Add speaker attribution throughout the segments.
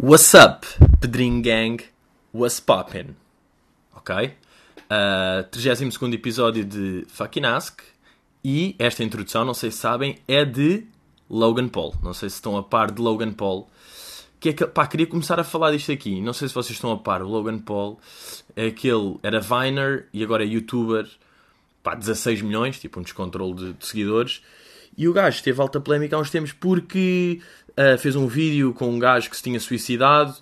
Speaker 1: What's up, Pedrinho Gang? What's poppin'? Ok? Uh, 32 episódio de Fucking Ask. E esta introdução, não sei se sabem, é de Logan Paul. Não sei se estão a par de Logan Paul. Que é que, pá, queria começar a falar disto aqui. Não sei se vocês estão a par. O Logan Paul é aquele, era Viner e agora é youtuber. Pá, 16 milhões, tipo um descontrole de, de seguidores. E o gajo teve alta polémica há uns tempos porque uh, fez um vídeo com um gajo que se tinha suicidado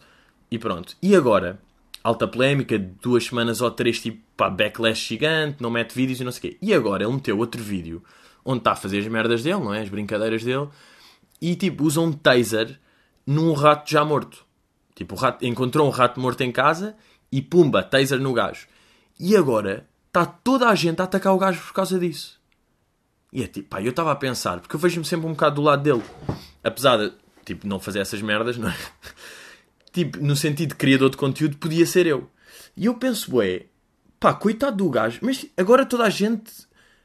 Speaker 1: e pronto. E agora? Alta polémica, duas semanas ou três, tipo, pá, backlash gigante, não mete vídeos e não sei o quê. E agora ele meteu outro vídeo onde está a fazer as merdas dele, não é? As brincadeiras dele. E tipo, usa um taser num rato já morto. Tipo, o rato, encontrou um rato morto em casa e pumba, taser no gajo. E agora está toda a gente a atacar o gajo por causa disso. E é tipo, pá, eu estava a pensar, porque eu vejo-me sempre um bocado do lado dele. Apesar de, tipo, não fazer essas merdas, não é? tipo, no sentido de criador de conteúdo, podia ser eu. E eu penso, ué, pá, coitado do gajo, mas agora toda a gente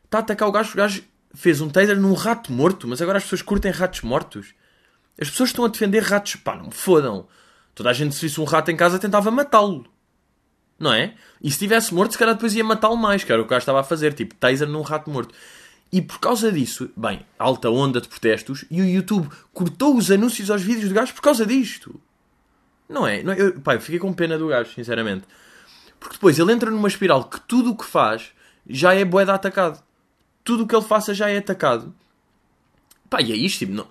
Speaker 1: está a atacar o gajo, o gajo fez um taser num rato morto, mas agora as pessoas curtem ratos mortos. As pessoas estão a defender ratos, pá, não me fodam. Toda a gente, se visse um rato em casa, tentava matá-lo. Não é? E se tivesse morto, se calhar depois ia matá-lo mais, que era o que o gajo estava a fazer, tipo, taser num rato morto. E por causa disso, bem, alta onda de protestos, e o YouTube cortou os anúncios aos vídeos do gajo por causa disto. Não é? Não é? Eu, pá, eu fiquei com pena do gajo, sinceramente. Porque depois ele entra numa espiral que tudo o que faz já é boeda atacado. Tudo o que ele faça já é atacado. Pá, e é isto, tipo, não...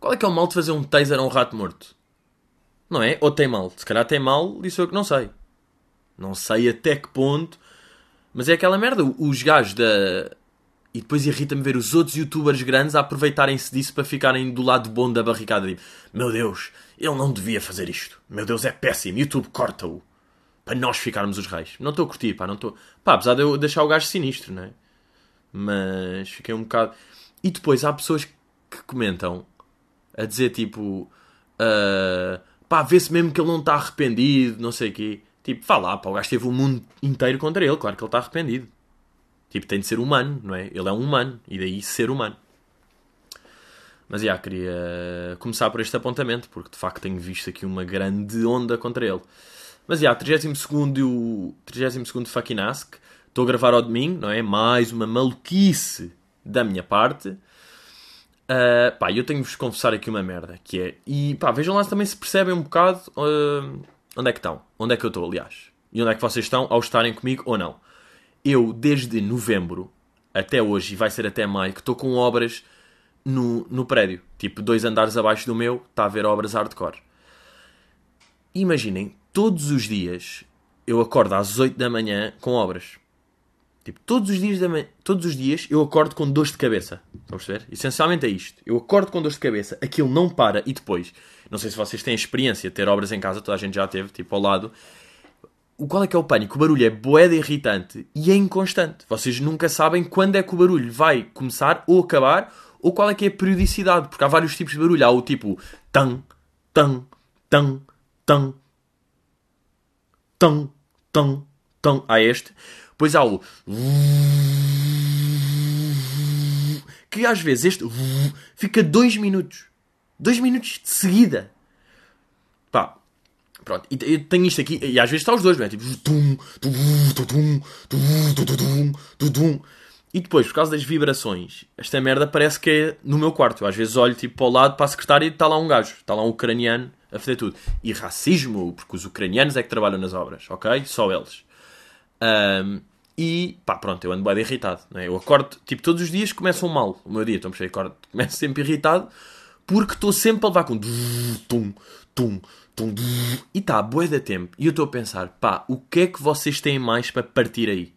Speaker 1: qual é que é o mal de fazer um taser a um rato morto? Não é? Ou tem mal? Se calhar tem mal, isso eu que não sei. Não sei até que ponto. Mas é aquela merda. Os gajos da, e depois irrita-me ver os outros youtubers grandes a aproveitarem-se disso para ficarem do lado bom da barricada. Tipo, meu Deus, ele não devia fazer isto. Meu Deus, é péssimo. YouTube corta-o. Para nós ficarmos os reis. Não estou a curtir, pá, não estou. Pá, apesar de eu deixar o gajo sinistro, não é? Mas fiquei um bocado. E depois há pessoas que comentam a dizer tipo. Uh, pá, vê-se mesmo que ele não está arrependido, não sei o quê. Tipo, vá lá, pá, o gajo teve o mundo inteiro contra ele, claro que ele está arrependido. Tipo, tem de ser humano, não é? Ele é um humano, e daí ser humano. Mas, já, queria começar por este apontamento, porque de facto tenho visto aqui uma grande onda contra ele. Mas, já, 32 o 32 fucking ask. Estou a gravar ao domingo, não é? Mais uma maluquice da minha parte. Uh, pá, eu tenho de vos confessar aqui uma merda, que é... E, pá, vejam lá se também se percebem um bocado uh, onde é que estão. Onde é que eu estou, aliás. E onde é que vocês estão ao estarem comigo ou não eu, desde novembro até hoje, e vai ser até maio, que estou com obras no, no prédio. Tipo, dois andares abaixo do meu, está a ver obras hardcore. Imaginem, todos os dias eu acordo às 8 da manhã com obras. Tipo, todos os dias, da manhã, todos os dias eu acordo com dores de cabeça. Estão a perceber? Essencialmente é isto. Eu acordo com dores de cabeça, aquilo não para e depois, não sei se vocês têm experiência de ter obras em casa, toda a gente já teve, tipo, ao lado o qual é que é o pânico? O barulho é boeda irritante e é inconstante. Vocês nunca sabem quando é que o barulho vai começar ou acabar ou qual é que é a periodicidade, porque há vários tipos de barulho. Há o tipo tan, tan, tan, tan, tan, tan, tan. Há este. Depois há o que às vezes este fica dois minutos. Dois minutos de seguida. Pronto, e eu tenho isto aqui, e às vezes está os dois, não é? Tipo, tum, tum, tum, tum, e depois, por causa das vibrações, esta merda parece que é no meu quarto. Eu às vezes olho tipo para o lado, para a secretária e está lá um gajo, está lá um ucraniano a fazer tudo. E racismo, porque os ucranianos é que trabalham nas obras, ok? Só eles. Um, e pá, pronto, eu ando bem irritado. Não é? Eu acordo, tipo, todos os dias começam mal o meu dia. Então, acordo, começo sempre irritado porque estou sempre a levar com tum, tum, tum, e está boa da tempo. E eu estou a pensar, pá, o que é que vocês têm mais para partir aí?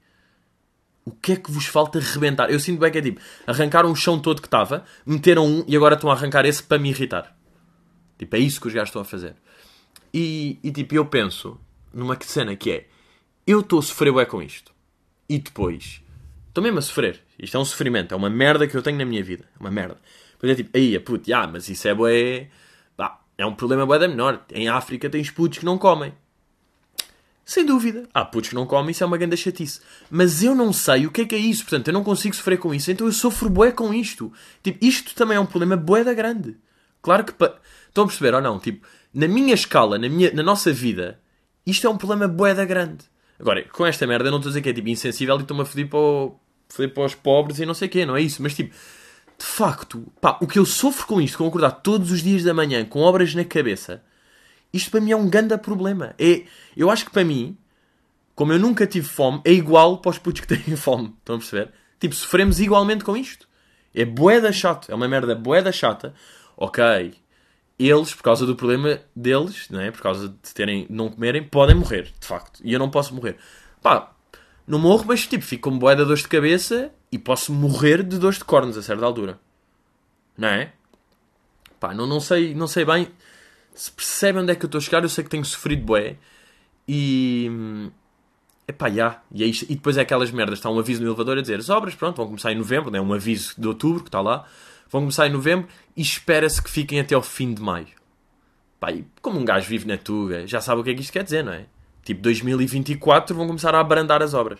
Speaker 1: O que é que vos falta rebentar? Eu sinto bem que é tipo, arrancaram o chão todo que estava, meteram um e agora estão a arrancar esse para me irritar. Tipo, é isso que os gajos estão a fazer. E, e tipo, eu penso numa cena que é, eu estou a sofrer bem com isto. E depois, estou mesmo a sofrer. Isto é um sofrimento, é uma merda que eu tenho na minha vida. É uma merda. Depois é tipo, aí, puto, ah, mas isso é bué... É um problema bué da menor. Em África tens putos que não comem. Sem dúvida. Há putos que não comem, isso é uma grande chatice. Mas eu não sei o que é que é isso. Portanto, eu não consigo sofrer com isso. Então eu sofro bué com isto. Tipo, isto também é um problema bué da grande. Claro que... Pa... Estão a perceber ou não? Tipo, na minha escala, na, minha, na nossa vida, isto é um problema boeda grande. Agora, com esta merda, eu não estou a dizer que é tipo insensível e estou-me a foder para, o, para os pobres e não sei o quê, não é isso. Mas tipo, de facto, pá, o que eu sofro com isto, com acordar todos os dias da manhã com obras na cabeça, isto para mim é um grande problema. É, eu acho que para mim, como eu nunca tive fome, é igual para os putos que têm fome. Estão a perceber? Tipo, sofremos igualmente com isto. É boeda chato. É uma merda boeda chata. Ok. Eles, por causa do problema deles, não é? por causa de terem, não comerem, podem morrer, de facto. E eu não posso morrer. Pá, não morro, mas tipo, fico com boeda dor de cabeça e posso morrer de dor de cornos a certa altura. Não é? Pá, não, não, sei, não sei bem se percebem onde é que eu estou a chegar. Eu sei que tenho sofrido bué. E. Epá, já. E, é isto. e depois é aquelas merdas. Está um aviso no elevador a dizer as obras, pronto, vão começar em novembro. É um aviso de outubro que está lá. Vão começar em novembro e espera-se que fiquem até ao fim de maio. Pá, e como um gajo vive na Tuga, já sabe o que é que isto quer dizer, não é? Tipo, 2024 vão começar a abrandar as obras.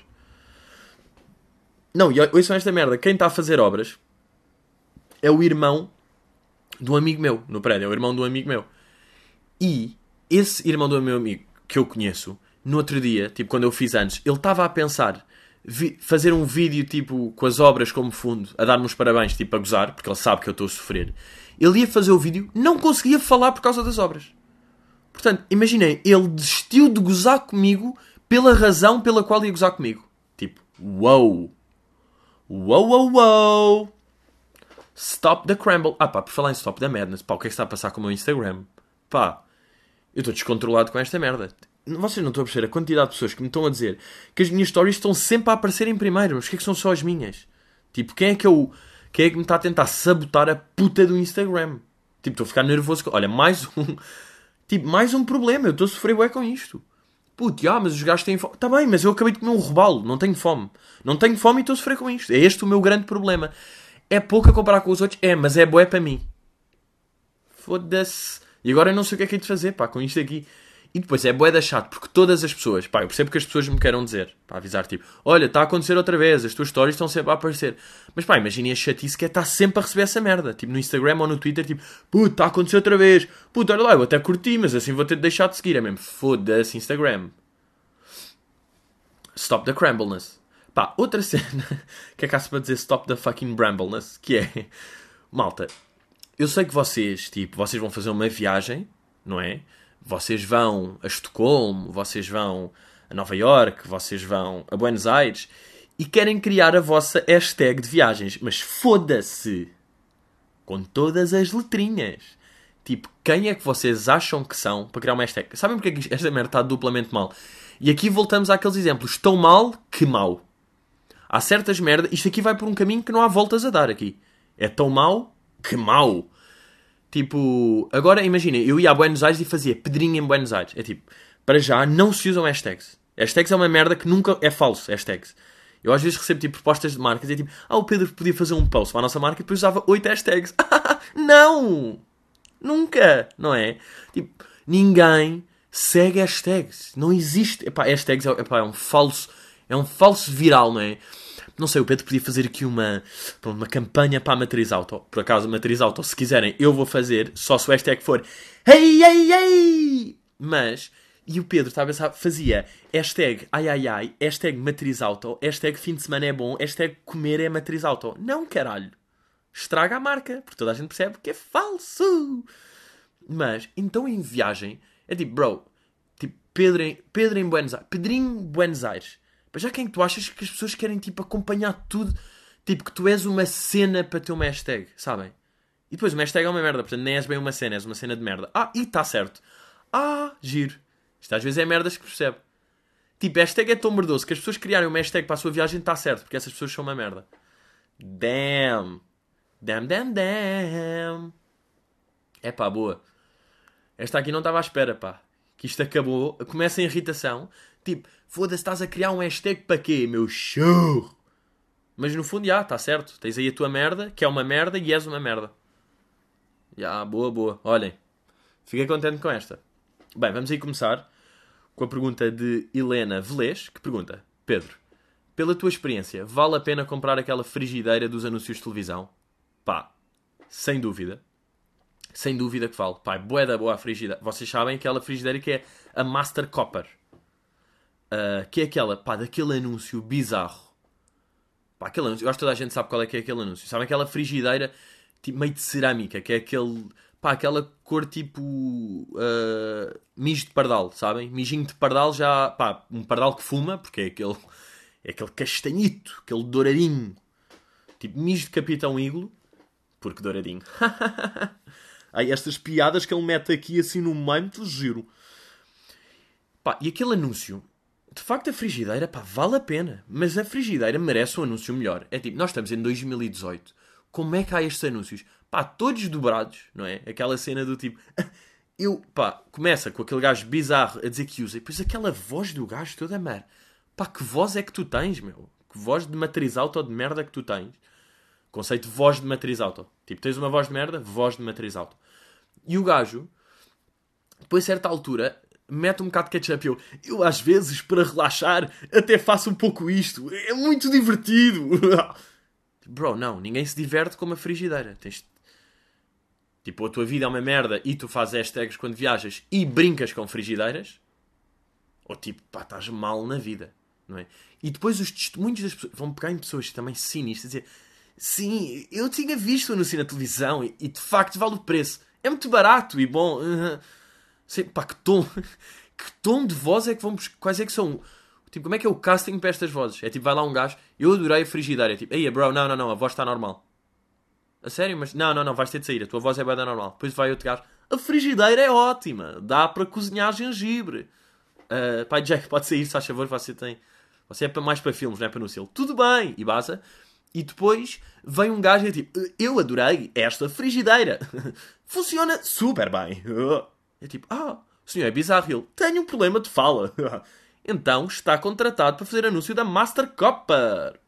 Speaker 1: Não, e ouçam esta merda. Quem está a fazer obras é o irmão um amigo meu no prédio. É o irmão um amigo meu. E esse irmão do meu amigo que eu conheço, no outro dia, tipo quando eu fiz antes, ele estava a pensar fazer um vídeo tipo com as obras como fundo, a dar-me os parabéns, tipo a gozar, porque ele sabe que eu estou a sofrer. Ele ia fazer o vídeo, não conseguia falar por causa das obras. Portanto, imaginem, ele desistiu de gozar comigo pela razão pela qual ia gozar comigo. Tipo, wow. Wow, wow, wow. Stop the crumble. Ah pá, por falar em stop the madness, pá, o que é que está a passar com o meu Instagram? Pá, eu estou descontrolado com esta merda. Vocês não estão a perceber a quantidade de pessoas que me estão a dizer que as minhas stories estão sempre a aparecer em primeiro. Mas o que é que são só as minhas? Tipo, quem é que eu. Quem é que me está a tentar sabotar a puta do Instagram? Tipo, estou a ficar nervoso. Olha, mais um. Tipo, mais um problema. Eu estou a sofrer bué com isto. Puto, ah, mas os gajos têm fome. Está bem, mas eu acabei de comer um robalo. Não tenho fome. Não tenho fome e estou a sofrer com isto. É este o meu grande problema. É pouco a comparar com os outros? É, mas é bué para mim. Foda-se. E agora eu não sei o que é que é de fazer, pá, com isto aqui. E depois é bué da chato, porque todas as pessoas, pá, eu percebo que as pessoas me queiram dizer, para avisar, tipo, olha, está a acontecer outra vez, as tuas histórias estão sempre a aparecer. Mas pá, imaginem a chatice que é estar sempre a receber essa merda, tipo, no Instagram ou no Twitter, tipo, puto, está a acontecer outra vez, puto, olha lá, eu até curti, mas assim vou ter de deixar de seguir, é mesmo, foda-se Instagram. Stop the crambleness. Pá, outra cena que é caso para dizer stop the fucking brambleness, que é, malta, eu sei que vocês, tipo, vocês vão fazer uma viagem, não é? Vocês vão a Estocolmo, vocês vão a Nova York, vocês vão a Buenos Aires e querem criar a vossa hashtag de viagens. Mas foda-se! Com todas as letrinhas. Tipo, quem é que vocês acham que são para criar uma hashtag? Sabem porque é que esta merda está duplamente mal? E aqui voltamos àqueles exemplos. Tão mal que mal. Há certas merdas. Isto aqui vai por um caminho que não há voltas a dar aqui. É tão mal que mal. Tipo, agora imaginem, eu ia a Buenos Aires e fazia pedrinha em Buenos Aires. É tipo, para já não se usam hashtags. Hashtags é uma merda que nunca é falso. Hashtags. Eu às vezes recebo tipo propostas de marcas e é tipo, ah, o Pedro podia fazer um post para a nossa marca e depois usava 8 hashtags. não! Nunca! Não é? Tipo, ninguém segue hashtags. Não existe. Epá, hashtags é, epá, é um falso. É um falso viral, não é? Não sei, o Pedro podia fazer aqui uma, uma campanha para a Matriz Auto. Por acaso, Matriz Auto, se quiserem, eu vou fazer, só se o hashtag for hey! Mas, e o Pedro, estava a pensar, fazia hashtag ai, ai, ai, hashtag Matriz Auto, hashtag fim de semana é bom, hashtag comer é Matriz Auto. Não, caralho. Estraga a marca, porque toda a gente percebe que é falso. Mas, então em viagem, é tipo, bro, tipo, Pedro em, Pedro em Buenos Aires, Pedrinho Buenos Aires mas já quem é que tu achas que as pessoas querem tipo acompanhar tudo? Tipo que tu és uma cena para ter uma hashtag, sabem? E depois uma hashtag é uma merda, portanto nem és bem uma cena, és uma cena de merda. Ah, e está certo. Ah, giro. Isto às vezes é merdas que percebe. Tipo, hashtag é tão merdoso que as pessoas criarem uma hashtag para a sua viagem está certo, porque essas pessoas são uma merda. Damn. Damn, damn, damn. É pá, boa. Esta aqui não estava à espera, pá. Que isto acabou. Começa a irritação. Tipo, foda-se, estás a criar um hashtag para quê, meu churro? Mas no fundo, já, está certo. Tens aí a tua merda, que é uma merda e és uma merda. Já, boa, boa. Olhem, fiquei contente com esta. Bem, vamos aí começar com a pergunta de Helena Velez, que pergunta: Pedro, pela tua experiência, vale a pena comprar aquela frigideira dos anúncios de televisão? Pá, sem dúvida. sem dúvida que vale. Pá, é da boa a frigideira. Vocês sabem aquela frigideira que é a Master Copper. Uh, que é aquela, pá, daquele anúncio bizarro. Pá, aquele anúncio, eu acho que toda a gente sabe qual é que é aquele anúncio. Sabem aquela frigideira tipo, meio de cerâmica, que é aquele, pá, aquela cor tipo uh, mijo de pardal, sabem? Mijinho de pardal já, pá, um pardal que fuma, porque é aquele, é aquele castanhito, aquele douradinho. Tipo, mijo de Capitão Iglo, porque douradinho. Aí estas piadas que ele mete aqui assim no meio, giro. Pá, e aquele anúncio, de facto a frigideira, pá, vale a pena. Mas a frigideira merece um anúncio melhor. É tipo, nós estamos em 2018. Como é que há estes anúncios? Pá, todos dobrados, não é? Aquela cena do tipo... Eu, pá, começa com aquele gajo bizarro a dizer que usa. E depois aquela voz do gajo toda mer. Pá, que voz é que tu tens, meu? Que voz de matriz auto de merda que tu tens? Conceito de voz de matriz auto. Tipo, tens uma voz de merda, voz de matriz auto. E o gajo, depois a certa altura, mete um bocado de ketchup eu, eu às vezes, para relaxar, até faço um pouco isto. É muito divertido. Bro, não, ninguém se diverte com uma frigideira. Tens... Tipo, a tua vida é uma merda e tu fazes hashtags quando viajas e brincas com frigideiras. Ou tipo, pá, estás mal na vida. Não é? E depois os testemunhos das pessoas vão pegar em pessoas também sinistras e dizer Sim, eu tinha visto o anúncio na televisão e, e, de facto vale o preço. É muito barato e bom. sei, pá, que tom. Que tom de voz é que vamos. Quais é que são? Tipo, como é que é o casting para estas vozes? É tipo, vai lá um gajo. Eu adorei a frigideira. É tipo, ei, bro, não, não, não, a voz está normal. A sério? Mas não, não, não, vais ter de sair. A tua voz é bem normal. Depois vai outro gajo. A frigideira é ótima. Dá para cozinhar gengibre. Uh, pai Jack, pode sair, se faz favor. Você tem. Você é mais para filmes, não é para no selo. Tudo bem. E basta. E depois vem um gajo e é tipo, eu adorei esta frigideira. Funciona super bem. É tipo, ah, o senhor é bizarro. Ele, tenho um problema de fala. então está contratado para fazer anúncio da Master Copper.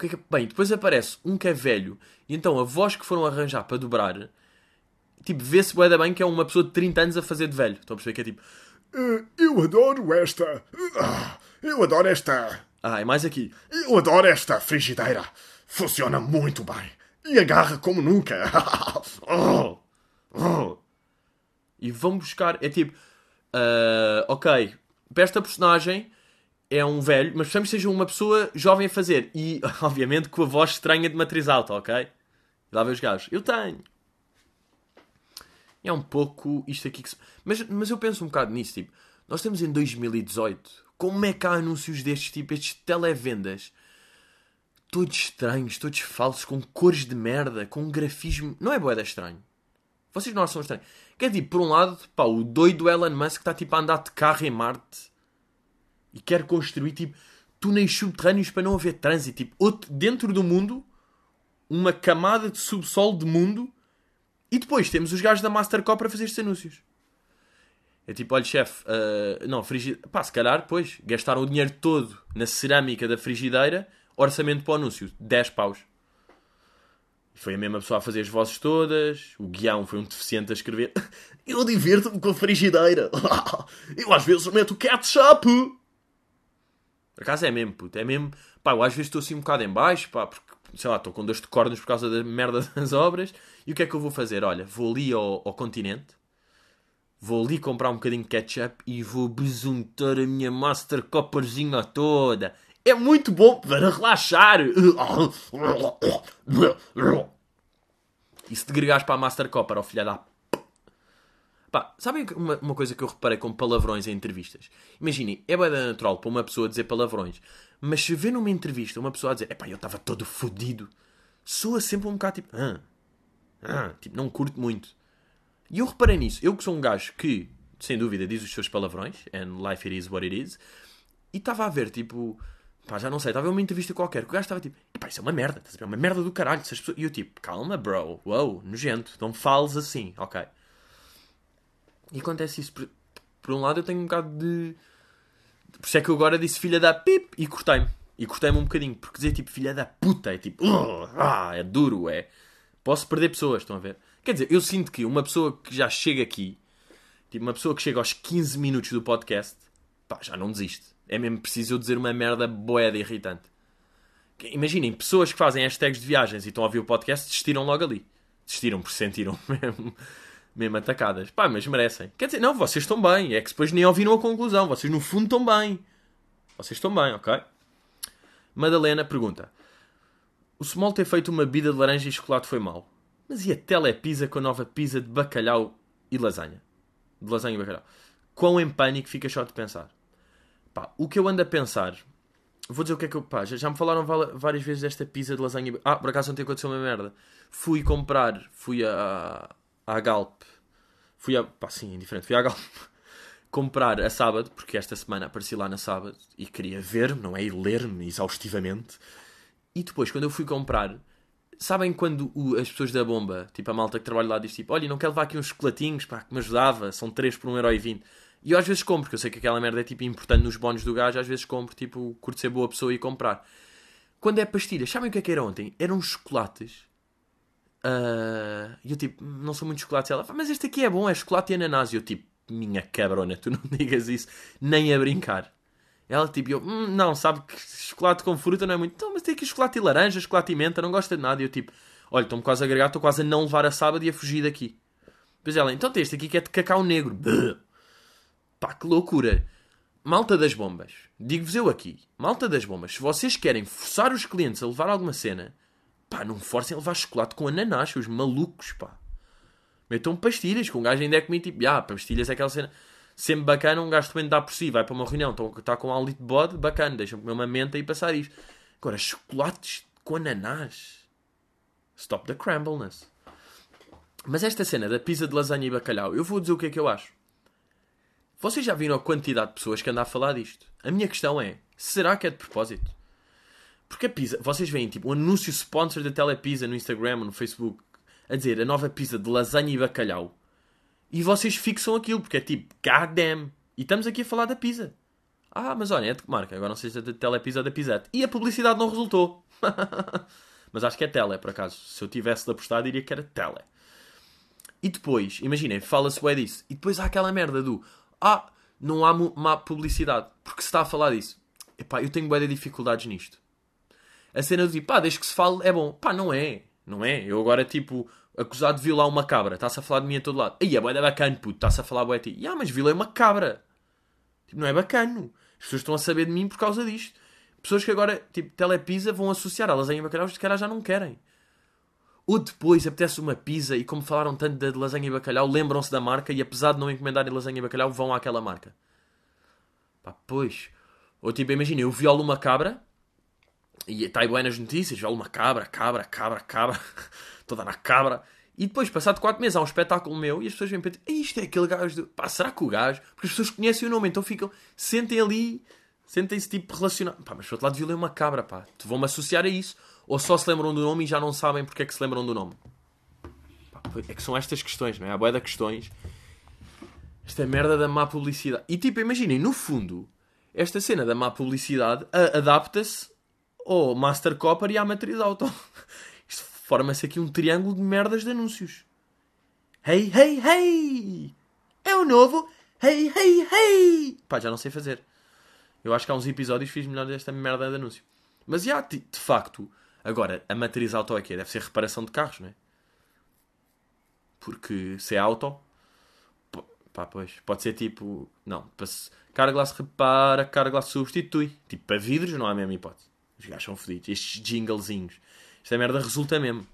Speaker 1: O é. Bem, depois aparece um que é velho e então a voz que foram arranjar para dobrar, tipo, vê-se bem que é uma pessoa de 30 anos a fazer de velho. Estão a perceber que é tipo,
Speaker 2: uh, eu adoro esta. Uh, eu adoro esta.
Speaker 1: Ah, é mais aqui.
Speaker 2: Eu adoro esta frigideira. Funciona muito bem. E agarra como nunca. oh,
Speaker 1: oh. E vão buscar. É tipo. Uh, ok, para esta personagem é um velho, mas precisamos que seja uma pessoa jovem a fazer. E, obviamente, com a voz estranha de matriz alta, ok? Lá vê os gajos. Eu tenho. É um pouco isto aqui que se... mas, mas eu penso um bocado nisso, tipo. Nós estamos em 2018. Como é que há anúncios destes tipo, estes televendas? Todos estranhos, todos falsos, com cores de merda, com grafismo. Não é boeda estranho. Vocês não acham estranho? Quer dizer, por um lado, pá, o doido Elon Musk está tipo a andar de carro em Marte e quer construir tipo túneis subterrâneos para não haver trânsito. Tipo, outro, dentro do mundo, uma camada de subsolo de mundo. E depois temos os gajos da Mastercard para fazer estes anúncios. É tipo, olha, chefe, uh, não, frigideira. Pá, se calhar, pois, gastaram o dinheiro todo na cerâmica da frigideira, orçamento para o anúncio, 10 paus. Foi a mesma pessoa a fazer as vozes todas, o guião foi um deficiente a escrever. Eu divirto-me com a frigideira. Eu às vezes meto ketchup. Por acaso é mesmo, puto, é mesmo. Pá, eu às vezes estou assim um bocado em baixo, pá, porque, sei lá, estou com dores de cornos por causa da merda das obras. E o que é que eu vou fazer? Olha, vou ali ao, ao continente Vou ali comprar um bocadinho de ketchup e vou besuntar a minha Master Copperzinha toda. É muito bom para relaxar. E se gregares para a Master ó oh, filha da... Pá, sabem uma, uma, coisa que eu reparei com palavrões em entrevistas? Imaginem, é bem natural para uma pessoa dizer palavrões. Mas se vê numa entrevista uma pessoa a dizer Epá, eu estava todo fodido. Soa sempre um bocado tipo... Ah, ah, tipo, não curto muito. E eu reparei nisso. Eu que sou um gajo que, sem dúvida, diz os seus palavrões, and life it is what it is, e estava a ver, tipo, pá, já não sei, estava uma entrevista qualquer, que o gajo estava tipo, pá, isso é uma merda, estás a ver? É uma merda do caralho. Pessoas... E eu tipo, calma, bro, wow, nojento, não fales assim, ok. E acontece isso. Por, por um lado, eu tenho um bocado de. Por isso é que eu agora disse filha da pip e cortei-me. E cortei-me um bocadinho, porque dizer tipo filha da puta é tipo, ah, é duro, é. Posso perder pessoas, estão a ver? Quer dizer, eu sinto que uma pessoa que já chega aqui, tipo, uma pessoa que chega aos 15 minutos do podcast, pá, já não desiste. É mesmo preciso eu dizer uma merda boeda irritante. Imaginem, pessoas que fazem hashtags de viagens e estão a ouvir o podcast desistiram logo ali. Desistiram porque se sentiram mesmo, mesmo atacadas. Pá, mas merecem. Quer dizer, não, vocês estão bem. É que depois nem ouviram a conclusão. Vocês no fundo estão bem. Vocês estão bem, ok? Madalena pergunta: O Small ter feito uma bebida de laranja e chocolate foi mau. Mas e a telepizza com a nova pizza de bacalhau e lasanha? De lasanha e bacalhau. Quão em pânico fica só de pensar. Pá, o que eu ando a pensar. Vou dizer o que é que eu. Pá, já, já me falaram várias vezes desta pizza de lasanha. Ah, por acaso ontem aconteceu uma merda. Fui comprar. Fui a. à Galp. Fui a. Pá, sim, indiferente. Fui à Galp. comprar a sábado, porque esta semana apareci lá na sábado e queria ver-me, não é? E ler-me exaustivamente. E depois, quando eu fui comprar, sabem quando o- as pessoas da bomba, tipo a malta que trabalha lá, diz tipo: Olha, não quero levar aqui uns chocolatinhos, pá, que me ajudava, são 3 por 1,20€. E eu às vezes compro, porque eu sei que aquela merda é tipo importante nos bónus do gajo, às vezes compro, tipo, curto ser boa pessoa e comprar. Quando é pastilhas, sabem o que é que era ontem? Eram chocolates. ah, E eu tipo, não sou muito chocolate. Ela, mas este aqui é bom, é chocolate e ananás. E eu tipo, minha cabrona, tu não digas isso, nem a brincar. Ela tipo, eu, "Hum, não, sabe que chocolate com fruta não é muito. Então, mas tem aqui chocolate e laranja, chocolate e menta, não gosta de nada. E eu tipo, olha, estou-me quase a agregar, estou quase a não levar a sábado e a fugir daqui. Depois ela, então tem este aqui que é de cacau negro. Bã. Pá, que loucura. Malta das bombas, digo-vos eu aqui, malta das bombas, se vocês querem forçar os clientes a levar alguma cena, pá, não forcem a levar chocolate com ananás, os malucos, pá. Metam pastilhas, que um gajo ainda é comigo, tipo, ah, pastilhas é aquela cena sempre bacana, um gajo também dá por si, vai para uma reunião, está com um de bode, bacana, deixa-me comer uma menta e passar isto. Agora, chocolates com ananás. Stop the crumbleness. Mas esta cena da pizza de lasanha e bacalhau, eu vou dizer o que é que eu acho. Vocês já viram a quantidade de pessoas que andam a falar disto? A minha questão é, será que é de propósito? Porque a pizza, vocês veem tipo um anúncio sponsor da Telepizza no Instagram ou no Facebook a dizer a nova pizza de lasanha e bacalhau. E vocês fixam aquilo, porque é tipo, god damn. E estamos aqui a falar da pizza. Ah, mas olha, é de que marca? Agora não sei se é da Telepizza ou da Pizzette. E a publicidade não resultou. mas acho que é Tele, por acaso. Se eu tivesse de apostar, diria que era Tele. E depois, imaginem, fala-se bem disso. E depois há aquela merda do Ah, não há má publicidade. Porque se está a falar disso. Epá, eu tenho de dificuldades nisto. A cena do tipo, pá, desde que se fale é bom. Pá, não é. Não é. Eu agora, tipo, acusado de violar uma cabra. Está-se a falar de mim a todo lado. Aí é da bacana, puto. Está-se a falar de ti. Ah, mas violei uma cabra. Tipo, não é bacano. As pessoas estão a saber de mim por causa disto. Pessoas que agora, tipo, telepizza vão associar a lasanha e bacalhau, os caras já não querem. Ou depois apetece uma pizza e como falaram tanto de lasanha e bacalhau, lembram-se da marca e apesar de não encomendarem lasanha e bacalhau, vão àquela marca. Pá, pois. Ou tipo, imagina, eu violo uma cabra e está aí bem nas notícias, violo uma cabra, cabra, cabra, cabra, toda na cabra. E depois, passado 4 meses, há um espetáculo meu e as pessoas vêm para "Ei, isto é aquele gajo. Do... Pá, será que o gajo? Porque as pessoas conhecem o nome, então ficam, sentem ali, sentem-se tipo relacionados. Pá, mas por outro lado, violei uma cabra, pá. Vão-me associar a isso. Ou só se lembram do nome e já não sabem porque é que se lembram do nome. É que são estas questões, não é? Há boia de questões. Esta merda da má publicidade. E tipo, imaginem, no fundo, esta cena da má publicidade a- adapta-se ao Master Copper e à Matriz Auto. Isto forma-se aqui um triângulo de merdas de anúncios. Hey, hey, hey! É o novo Hey, hey, hey! Pá, já não sei fazer. Eu acho que há uns episódios fiz melhor desta merda de anúncio. Mas já, de, de facto, agora, a matriz auto aqui deve ser reparação de carros, não é? Porque se é auto, pá, pois, pode ser tipo, não, Carglass repara, Carglass substitui. Tipo, para vidros não há a mesma hipótese. Os gajos são fodidos. Estes jinglezinhos. Esta merda resulta mesmo.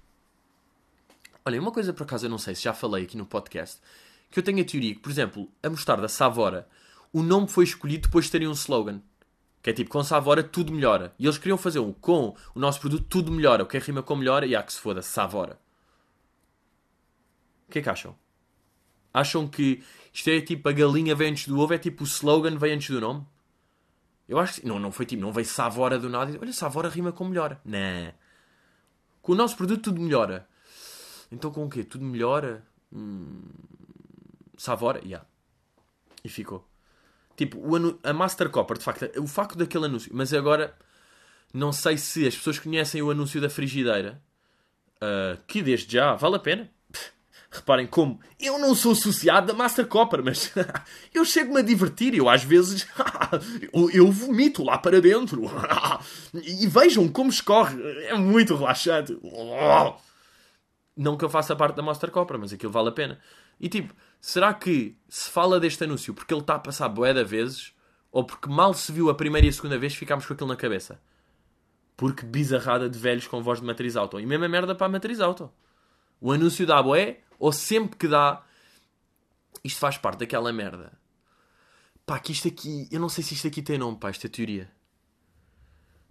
Speaker 1: Olha, uma coisa por acaso eu não sei se já falei aqui no podcast, que eu tenho a teoria que, por exemplo, a mostarda Savora, o nome foi escolhido depois de terem um slogan. Que é tipo, com Savora tudo melhora. E eles queriam fazer um com o nosso produto tudo melhora. O que é rima com melhora e há que se foda, Savora. O que é que acham? Acham que isto é tipo a galinha vem antes do ovo, é tipo o slogan vem antes do nome? Eu acho que não, não foi tipo, não veio Savora do nada. Olha, Savora rima com melhora. Não. Com o nosso produto tudo melhora. Então com o quê? Tudo melhora? Hum... Savora? Yeah. E ficou. Tipo, o a Master Copper, de facto, o facto daquele anúncio. Mas agora, não sei se as pessoas conhecem o anúncio da frigideira. ah, que desde já vale a pena. Reparem como eu não sou associado da Master Copper, mas eu chego-me a divertir. Eu às vezes eu, vomito lá para dentro. e vejam como escorre. É muito relaxante. Não que eu faça parte da Monster Copra, mas aquilo vale a pena. E tipo, será que se fala deste anúncio porque ele está a passar bué de vezes ou porque mal se viu a primeira e a segunda vez ficámos com aquilo na cabeça? Porque bizarrada de velhos com voz de matriz auto. E mesma merda para a matriz auto. O anúncio dá bué ou sempre que dá... Isto faz parte daquela merda. Pá, que isto aqui... Eu não sei se isto aqui tem nome, pá, esta teoria.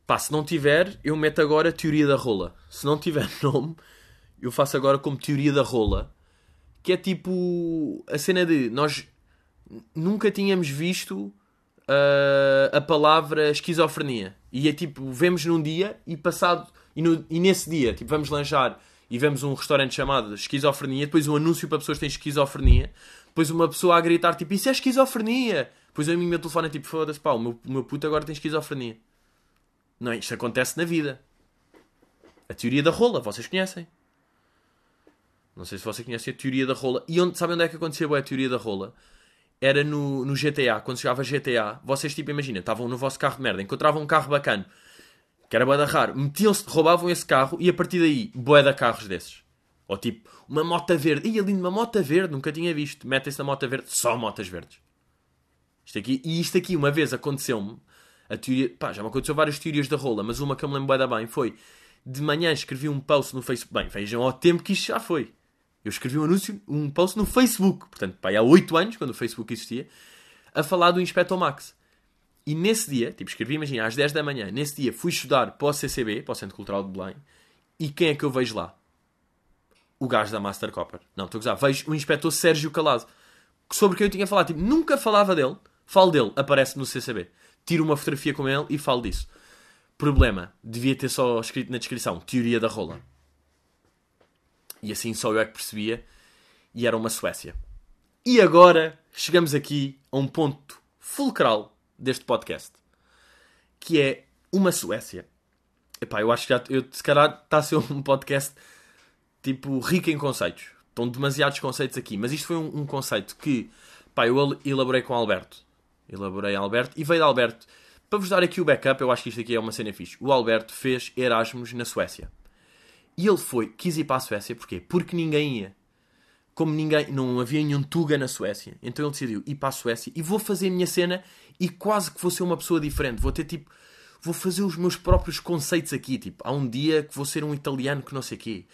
Speaker 1: Pá, se não tiver, eu meto agora a teoria da rola. Se não tiver nome, eu faço agora como teoria da rola. Que é tipo a cena de nós nunca tínhamos visto uh, a palavra esquizofrenia. E é tipo, vemos num dia e passado. E, no, e nesse dia, tipo, vamos lanchar e vemos um restaurante chamado Esquizofrenia. Depois um anúncio para pessoas que têm esquizofrenia. Depois uma pessoa a gritar, tipo, isso é esquizofrenia. Depois a mim meu telefone é tipo, foda-se, pá, o meu, o meu puto agora tem esquizofrenia. Não? Isto acontece na vida. A teoria da rola, vocês conhecem. Não sei se vocês conhecem a teoria da rola. E onde, sabem onde é que aconteceu a teoria da rola? Era no, no GTA. Quando chegava GTA, vocês, tipo, imagina, estavam no vosso carro de merda, encontravam um carro bacana, que era boeda raro, metiam-se, roubavam esse carro e a partir daí, boeda carros desses. Ou tipo, uma mota verde. Ih, ali uma mota verde, nunca tinha visto. Metem-se na mota verde, só motas verdes. Isto aqui, e isto aqui, uma vez aconteceu-me a teoria, pá, já me aconteceu várias teorias da rola, mas uma que eu me lembro bem foi de manhã escrevi um post no Facebook. Bem, vejam ao tempo que isto já foi. Eu escrevi um anúncio, um post no Facebook, portanto, pá, há 8 anos, quando o Facebook existia, a falar do Inspector Max. E nesse dia, tipo, escrevi, imagina, às 10 da manhã, nesse dia fui estudar para o CCB, para o Centro Cultural de Belém, e quem é que eu vejo lá? O gajo da Master Copper. Não, estou a gozar. Vejo o Inspetor Sérgio Calado, sobre quem eu tinha falado. Tipo, nunca falava dele, falo dele, aparece no CCB tiro uma fotografia com ele e falo disso. Problema, devia ter só escrito na descrição teoria da rola. E assim só eu é que percebia. E era uma Suécia. E agora chegamos aqui a um ponto fulcral deste podcast. Que é uma Suécia. Epá, eu acho que já, eu, se calhar está a ser um podcast tipo rico em conceitos. Estão demasiados conceitos aqui. Mas isto foi um, um conceito que pá, eu elaborei com Alberto elaborei Alberto, e veio de Alberto. Para vos dar aqui o backup, eu acho que isto aqui é uma cena fixe. O Alberto fez Erasmus na Suécia. E ele foi, quis ir para a Suécia, porquê? Porque ninguém ia. Como ninguém, não havia nenhum Tuga na Suécia. Então ele decidiu ir para a Suécia e vou fazer a minha cena e quase que vou ser uma pessoa diferente. Vou ter tipo, vou fazer os meus próprios conceitos aqui. Tipo, há um dia que vou ser um italiano que não sei quê.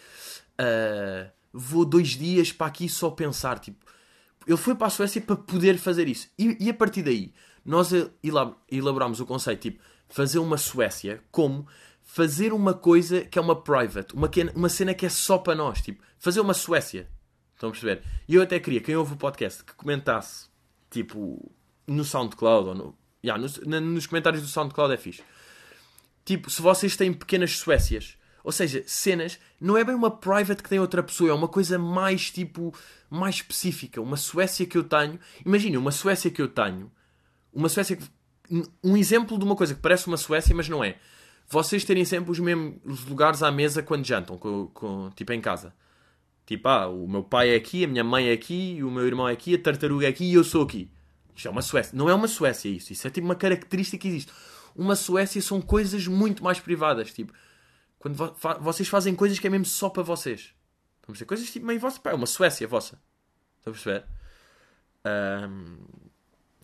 Speaker 1: Uh, vou dois dias para aqui só pensar. Tipo, ele foi para a Suécia para poder fazer isso. E, e a partir daí, nós elaboramos o conceito tipo fazer uma Suécia como fazer uma coisa que é uma private, uma, que é, uma cena que é só para nós, tipo, fazer uma Suécia. Estão a perceber? E eu até queria, quem ouve o podcast, que comentasse, tipo, no SoundCloud ou no. Yeah, nos, nos comentários do SoundCloud é fixe. Tipo, se vocês têm pequenas Suécias ou seja, cenas, não é bem uma private que tem outra pessoa, é uma coisa mais tipo, mais específica. Uma Suécia que eu tenho. Imagina, uma Suécia que eu tenho. Uma Suécia que. Um exemplo de uma coisa que parece uma Suécia, mas não é. Vocês terem sempre os mesmos lugares à mesa quando jantam, com, com, tipo em casa. Tipo, ah, o meu pai é aqui, a minha mãe é aqui, o meu irmão é aqui, a tartaruga é aqui e eu sou aqui. Isto é uma Suécia. Não é uma Suécia isso. Isso é tipo uma característica que existe. Uma Suécia são coisas muito mais privadas. Tipo, quando vo vocês fazem coisas que é mesmo só para vocês. Vamos dizer, coisas tipo meio vossa. Pá, é uma Suécia vossa. Estão a perceber? Um,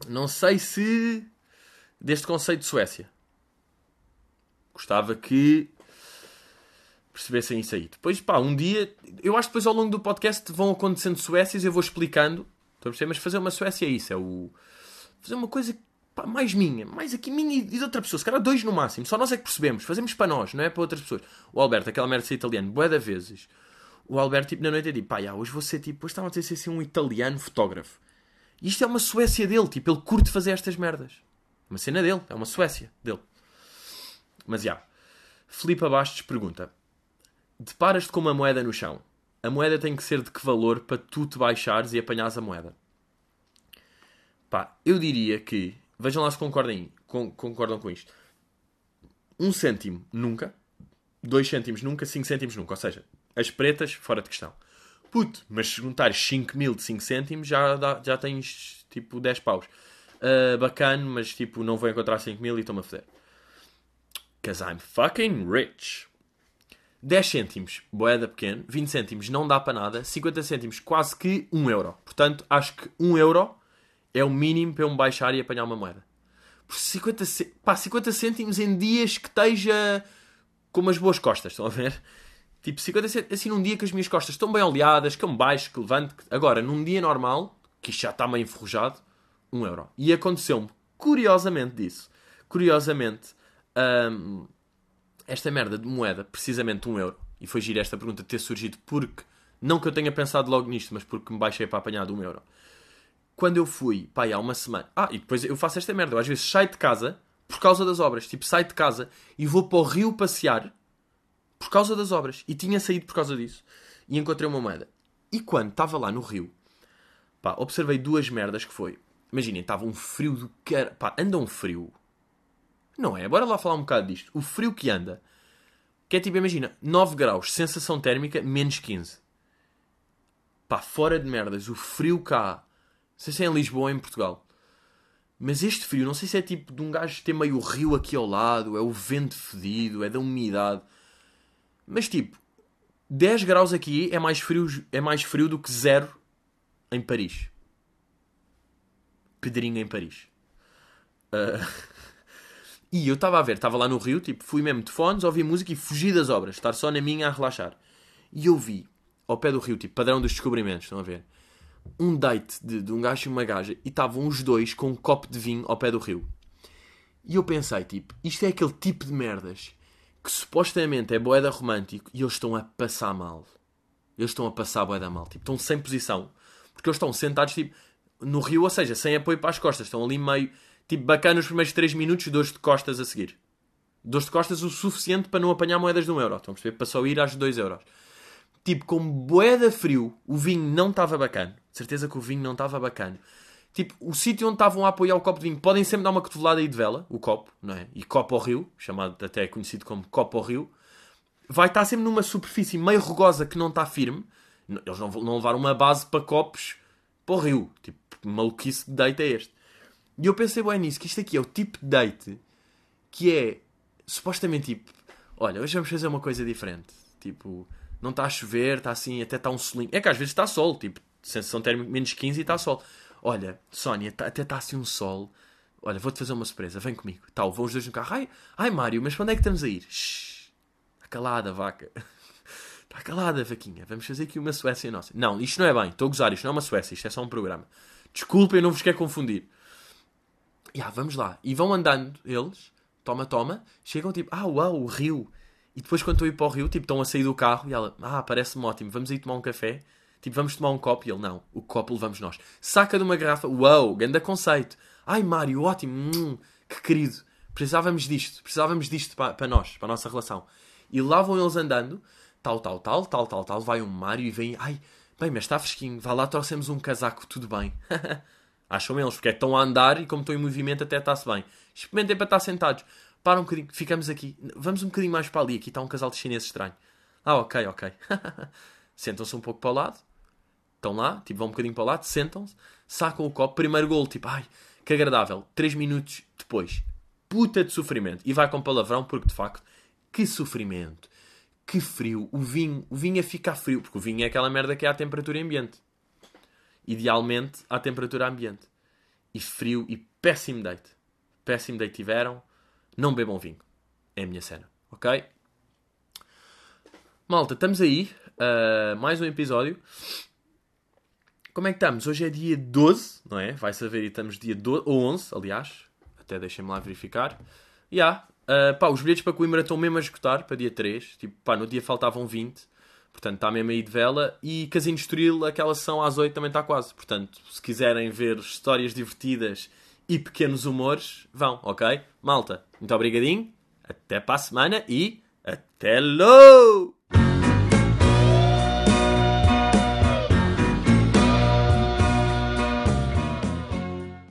Speaker 1: não sei se. Deste conceito de Suécia. Gostava que percebessem isso aí. Depois, pá, um dia. Eu acho que depois ao longo do podcast vão acontecendo Suécias eu vou explicando. Estão a perceber? Mas fazer uma Suécia é isso. É o. Fazer uma coisa pá, mais minha, mais aqui minha e de outra pessoa, se calhar dois no máximo, só nós é que percebemos, fazemos para nós, não é para outras pessoas. O Alberto, aquela merda de ser italiano, bué da vezes, o Alberto, tipo, na noite é tipo, pá, já, hoje vou ser, tipo, hoje estava a dizer ser assim, um italiano fotógrafo. E isto é uma Suécia dele, tipo, ele curte fazer estas merdas. Uma cena dele, é uma Suécia dele. Mas, já, Filipe Bastos pergunta, deparas-te com uma moeda no chão, a moeda tem que ser de que valor para tu te baixares e apanhares a moeda? Pá, eu diria que Vejam lá se concordem, concordam com isto. Um cêntimo, nunca. Dois cêntimos, nunca. Cinco cêntimos, nunca. Ou seja, as pretas, fora de questão. Puto, mas se juntares 5 mil de 5 cêntimos, já, já tens tipo 10 paus. Uh, bacana, mas tipo, não vou encontrar 5 mil e estou-me a foder. Cause I'm fucking rich. 10 cêntimos, boeda pequeno, 20 cêntimos não dá para nada, 50 cêntimos quase que 1 euro. Portanto, acho que 1 euro é o mínimo para eu me baixar e apanhar uma moeda. Por 50, pá, 50 cêntimos em dias que esteja com umas boas costas, estão a ver? Tipo, 50 cêntimos, assim num dia que as minhas costas estão bem oleadas, que eu me baixo, que levanto. Agora, num dia normal, que isto já está meio enferrujado, 1 euro. E aconteceu-me, curiosamente disso, curiosamente, hum, esta merda de moeda, precisamente 1 euro, e foi gira esta pergunta ter surgido porque, não que eu tenha pensado logo nisto, mas porque me baixei para apanhar de 1 euro. Quando eu fui, pá, há uma semana. Ah, e depois eu faço esta merda. Eu às vezes saio de casa por causa das obras. Tipo, saio de casa e vou para o rio passear por causa das obras. E tinha saído por causa disso. E encontrei uma moeda. E quando estava lá no rio, pá, observei duas merdas que foi. Imaginem, estava um frio do cara. Pá, anda um frio. Não é? Bora lá falar um bocado disto. O frio que anda. Que é tipo, imagina, 9 graus, sensação térmica, menos 15. Pá, fora de merdas. O frio cá não sei se é em Lisboa ou em Portugal. Mas este frio, não sei se é tipo de um gajo ter meio rio aqui ao lado, é o vento fedido, é da umidade. Mas tipo, 10 graus aqui é mais frio, é mais frio do que zero em Paris. Pedrinho em Paris. Uh... e eu estava a ver, estava lá no Rio, tipo, fui mesmo de fones, ouvi música e fugi das obras, estar só na minha a relaxar. E eu vi, ao pé do Rio, tipo, padrão dos descobrimentos, estão a ver? um date de, de um gajo e uma gaja e estavam os dois com um copo de vinho ao pé do rio. E eu pensei, tipo, isto é aquele tipo de merdas que supostamente é boeda romântico e eles estão a passar mal. Eles estão a passar boeda mal. Tipo, estão sem posição. Porque eles estão sentados, tipo, no rio, ou seja, sem apoio para as costas. Estão ali meio, tipo, bacana os primeiros 3 minutos, dores de costas a seguir. Dores de costas o suficiente para não apanhar moedas de 1 um euro. Estão a perceber? Para só ir às 2 euros. Tipo, com boeda frio, o vinho não estava bacana. Certeza que o vinho não estava bacana. Tipo, o sítio onde estavam a apoiar o copo de vinho, podem sempre dar uma cotovelada aí de vela, o copo, não é? E copo ao rio, chamado até conhecido como copo ao rio, vai estar sempre numa superfície meio rugosa que não está firme. Eles não, não levaram uma base para copos para o rio. Tipo, maluquice de date é este. E eu pensei bem nisso, que isto aqui é o tipo de date que é supostamente tipo, olha, hoje vamos fazer uma coisa diferente. Tipo, não está a chover, está assim, até está um solinho. É que às vezes está sol, tipo, sensação térmica menos 15 e está sol. Olha, Sónia, tá, até está assim um sol. Olha, vou-te fazer uma surpresa, vem comigo. Tal, vão os dois no carro. Ai, ai Mário, mas para onde é que estamos a ir? Está calada, vaca. Está calada, vaquinha. Vamos fazer aqui uma Suécia nossa. Não, isto não é bem. Estou a gozar. Isto não é uma Suécia. Isto é só um programa. Desculpem, não vos quero confundir. E ah, vamos lá. E vão andando eles. Toma, toma. Chegam tipo, ah, uau, o rio. E depois quando estou a ir para o rio, tipo, estão a sair do carro. E ela, ah, parece-me ótimo. Vamos aí tomar um café. Tipo, vamos tomar um copo. E ele, não, o copo levamos nós. Saca de uma garrafa. Uau, grande conceito. Ai, Mário, ótimo. Hum, que querido. Precisávamos disto. Precisávamos disto para, para nós, para a nossa relação. E lá vão eles andando. Tal, tal, tal, tal, tal, tal. Vai um Mário e vem. Ai, bem, mas está fresquinho. Vá lá, trouxemos um casaco. Tudo bem. Acham eles, porque é que estão a andar e como estão em movimento até está-se bem. Experimentem para estar sentados. Para um bocadinho, ficamos aqui. Vamos um bocadinho mais para ali. Aqui está um casal de chineses estranho. Ah, ok, ok. Sentam-se um pouco para o lado estão lá, tipo, vão um bocadinho para o lado, sentam-se, sacam o copo, primeiro gol, tipo, ai, que agradável. Três minutos depois, puta de sofrimento. E vai com palavrão, porque de facto, que sofrimento, que frio. O vinho, o vinho a ficar frio, porque o vinho é aquela merda que é à temperatura ambiente. Idealmente, à temperatura ambiente. E frio e péssimo date. Péssimo date tiveram. Não bebam vinho. É a minha cena, ok? Malta, estamos aí. Uh, mais um episódio. Como é que estamos? Hoje é dia 12, não é? Vai saber e estamos dia 12, ou 11, aliás. Até deixem-me lá verificar. E yeah, uh, pá, os bilhetes para Coimbra estão mesmo a esgotar para dia 3. Tipo, pá, no dia faltavam 20. Portanto, está mesmo aí de vela. E Casinho Estoril, aquela sessão às 8 também está quase. Portanto, se quiserem ver histórias divertidas e pequenos humores, vão, ok? Malta, muito obrigadinho. Até para a semana e até logo!